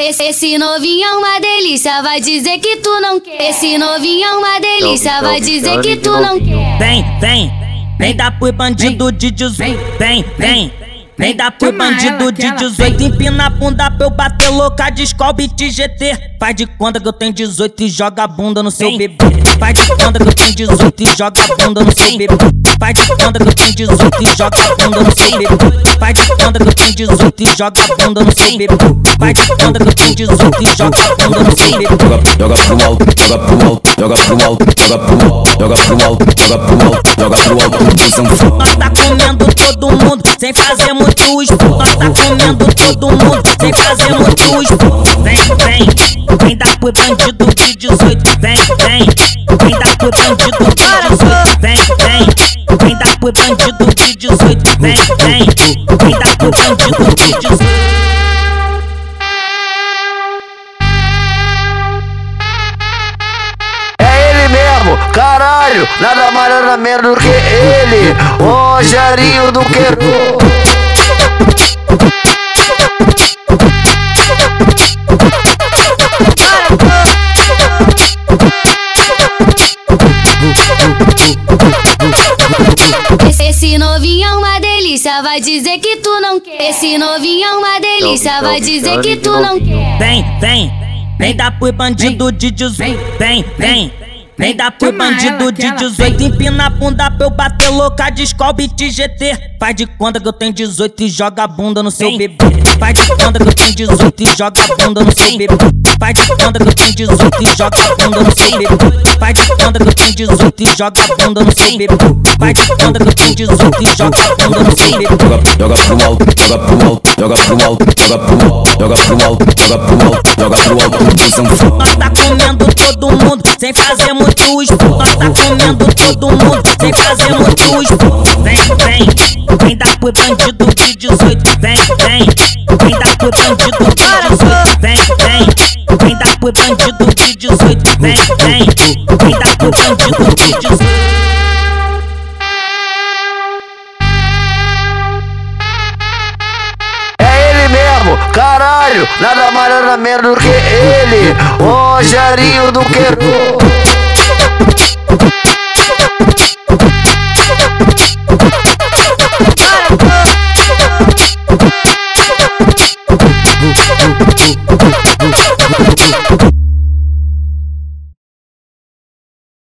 Esse, esse novinho é uma delícia, vai dizer que tu não quer. Esse novinho é uma delícia, vai dizer que tu não quer. Vem, vem, vem dar pro bandido de 18. Vem, vem. Vem dar pro bandido de 18, empina a bunda pra eu bater louca, descobre de GT. Faz de conta que eu tenho 18 e joga a bunda no seu bebê. Faz de conta que eu tenho 18 e joga a bunda no seu bebê. Faz de conta que eu tenho 18 e joga a bunda no seu bebê. Faz de conta que eu tenho 18 e joga a bunda no seu bebê. Faz de conta que eu tenho 18 e joga a bunda no seu bebê. Joga, joga pro alto, joga pro alto, joga pro alto, joga pro alto, joga pro alto, joga pro alto, joga pro alto, de sanfão. Nós tá comendo todo sem fazer muito esforço. Nós tá comendo todo mundo sem fazer muito esforço. Vem, vem, vem dar pro bandido de 18. Vem, vem, vem dar pro bandido de 18. Vem, vem, vem dar pro bandido de 18. Vem, vem, vem dar pro bandido de 18. É caralho, nada mais nada menos do que ele, Rogerinho do Queiro. Delícia, vai dizer que tu não quer. Esse novinho é uma delícia, vai dizer que tu não quer. Vem, vem, vem dar pro bandido de 18. Vem, vem. Vem dar pro bandido de 18, empina a bunda pra eu bater louca, descobre de GT. Faz de conta que eu tenho 18 e joga a bunda no seu bebê. Faz de conta que eu tenho 18 e joga a bunda no seu bebê. Faz de conta que eu tenho 18 e joga a bunda no seu bebê. Faz de conta que eu tenho 18 e joga a bunda no seu bebê. Faz de conta que eu tenho 18 e joga a bunda no seu bebê. Joga, pro alto, joga pro alto, joga pro alto, joga pro alto, joga pro alto, joga pro alto, joga pro alto, de sanfão. Nós tá comendo todo mundo sem fazer muito esforço. Nós tá comendo todo mundo sem fazer muito esforço. Vem, vem, vem dar pro bandido Vem, vem, 18. É ele mesmo, caralho, nada mais nada menos do que ele, Rogerinho do Queiro.